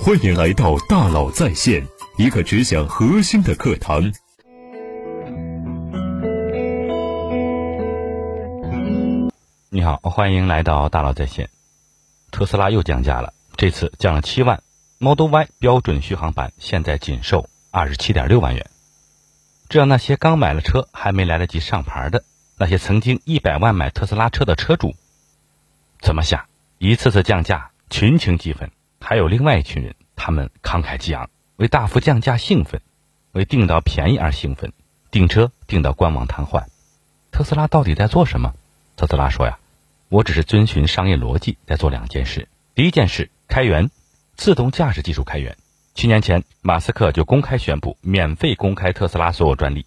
欢迎来到大佬在线，一个只讲核心的课堂。你好，欢迎来到大佬在线。特斯拉又降价了，这次降了七万，Model Y 标准续航版现在仅售二十七点六万元。这让那些刚买了车还没来得及上牌的那些曾经一百万买特斯拉车的车主，怎么想？一次次降价，群情激愤；还有另外一群人，他们慷慨激昂，为大幅降价兴奋，为订到便宜而兴奋，订车订到官网瘫痪。特斯拉到底在做什么？特斯拉说呀，我只是遵循商业逻辑在做两件事。第一件事，开源，自动驾驶技术开源。七年前，马斯克就公开宣布免费公开特斯拉所有专利。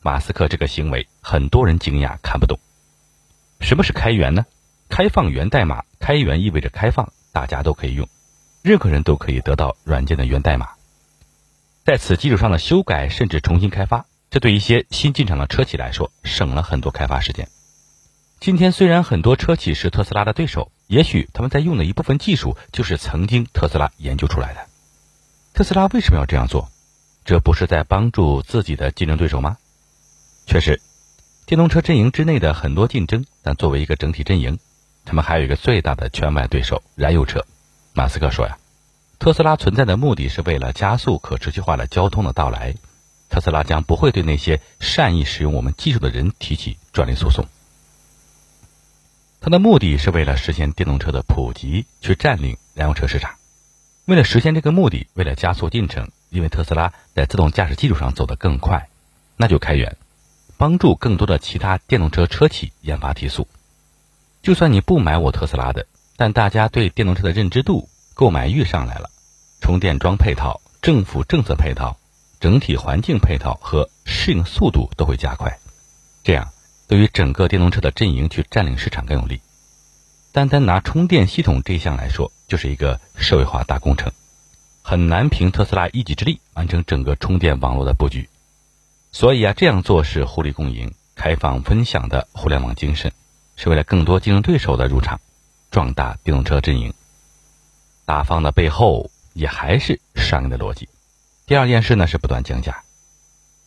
马斯克这个行为，很多人惊讶看不懂。什么是开源呢？开放源代码，开源意味着开放，大家都可以用，任何人都可以得到软件的源代码，在此基础上的修改甚至重新开发，这对一些新进场的车企来说，省了很多开发时间。今天虽然很多车企是特斯拉的对手，也许他们在用的一部分技术就是曾经特斯拉研究出来的。特斯拉为什么要这样做？这不是在帮助自己的竞争对手吗？确实，电动车阵营之内的很多竞争，但作为一个整体阵营，他们还有一个最大的圈外对手——燃油车。马斯克说呀，特斯拉存在的目的是为了加速可持续化的交通的到来。特斯拉将不会对那些善意使用我们技术的人提起专利诉讼。它的目的是为了实现电动车的普及，去占领燃油车市场。为了实现这个目的，为了加速进程，因为特斯拉在自动驾驶技术上走得更快，那就开源，帮助更多的其他电动车车企研发提速。就算你不买我特斯拉的，但大家对电动车的认知度、购买欲上来了，充电桩配套、政府政策配套、整体环境配套和适应速度都会加快，这样对于整个电动车的阵营去占领市场更有利。单单拿充电系统这一项来说，就是一个社会化大工程，很难凭特斯拉一己之力完成整个充电网络的布局。所以啊，这样做是互利共赢、开放分享的互联网精神，是为了更多竞争对手的入场，壮大电动车阵营。大方的背后也还是商业的逻辑。第二件事呢是不断降价，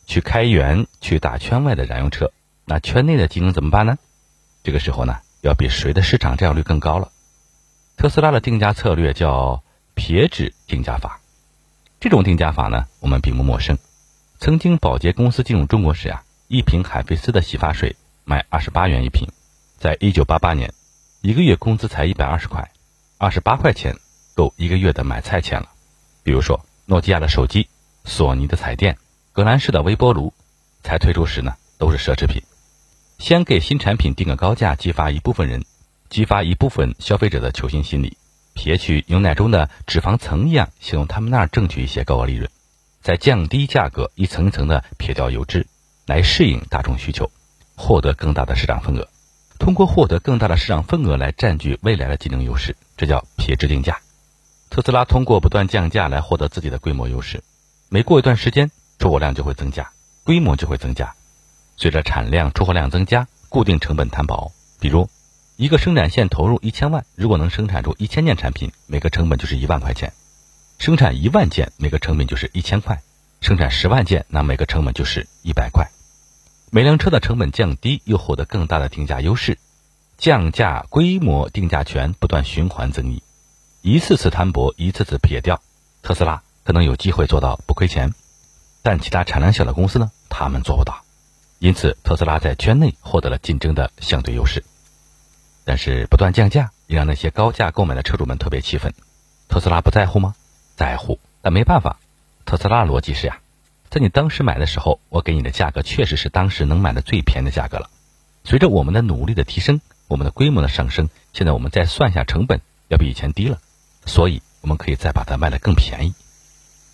去开源，去打圈外的燃油车，那圈内的竞争怎么办呢？这个时候呢？要比谁的市场占有率更高了？特斯拉的定价策略叫撇指定价法。这种定价法呢，我们并不陌生。曾经宝洁公司进入中国时啊，一瓶海飞丝的洗发水卖二十八元一瓶。在一九八八年，一个月工资才一百二十块，二十八块钱够一个月的买菜钱了。比如说，诺基亚的手机、索尼的彩电、格兰仕的微波炉，才推出时呢，都是奢侈品。先给新产品定个高价，激发一部分人，激发一部分消费者的求新心理，撇取牛奶中的脂肪层一样，从他们那儿挣取一些高额利润，再降低价格，一层一层的撇掉油脂，来适应大众需求，获得更大的市场份额。通过获得更大的市场份额来占据未来的竞争优势，这叫撇指定价。特斯拉通过不断降价来获得自己的规模优势，每过一段时间，出货量就会增加，规模就会增加。随着产量、出货量增加，固定成本摊薄。比如，一个生产线投入一千万，如果能生产出一千件产品，每个成本就是一万块钱；生产一万件，每个成本就是一千块；生产十万件，那每个成本就是一百块。每辆车的成本降低，又获得更大的定价优势，降价、规模、定价权不断循环增益，一次次摊薄，一次次撇掉。特斯拉可能有机会做到不亏钱，但其他产量小的公司呢？他们做不到。因此，特斯拉在圈内获得了竞争的相对优势，但是不断降价也让那些高价购买的车主们特别气愤。特斯拉不在乎吗？在乎，但没办法。特斯拉的逻辑是呀，在你当时买的时候，我给你的价格确实是当时能买的最便宜的价格了。随着我们的努力的提升，我们的规模的上升，现在我们再算一下成本，要比以前低了，所以我们可以再把它卖得更便宜。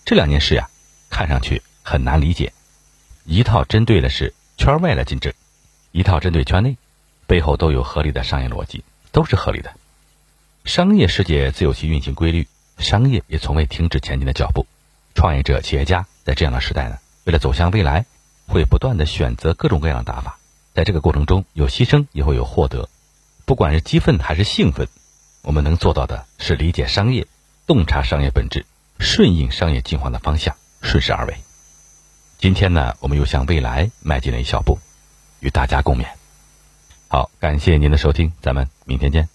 这两件事呀，看上去很难理解。一套针对的是。圈外的竞争，一套针对圈内，背后都有合理的商业逻辑，都是合理的。商业世界自有其运行规律，商业也从未停止前进的脚步。创业者、企业家在这样的时代呢，为了走向未来，会不断的选择各种各样的打法。在这个过程中，有牺牲，也会有获得。不管是激愤还是兴奋，我们能做到的是理解商业，洞察商业本质，顺应商业进化的方向，顺势而为。今天呢，我们又向未来迈进了一小步，与大家共勉。好，感谢您的收听，咱们明天见。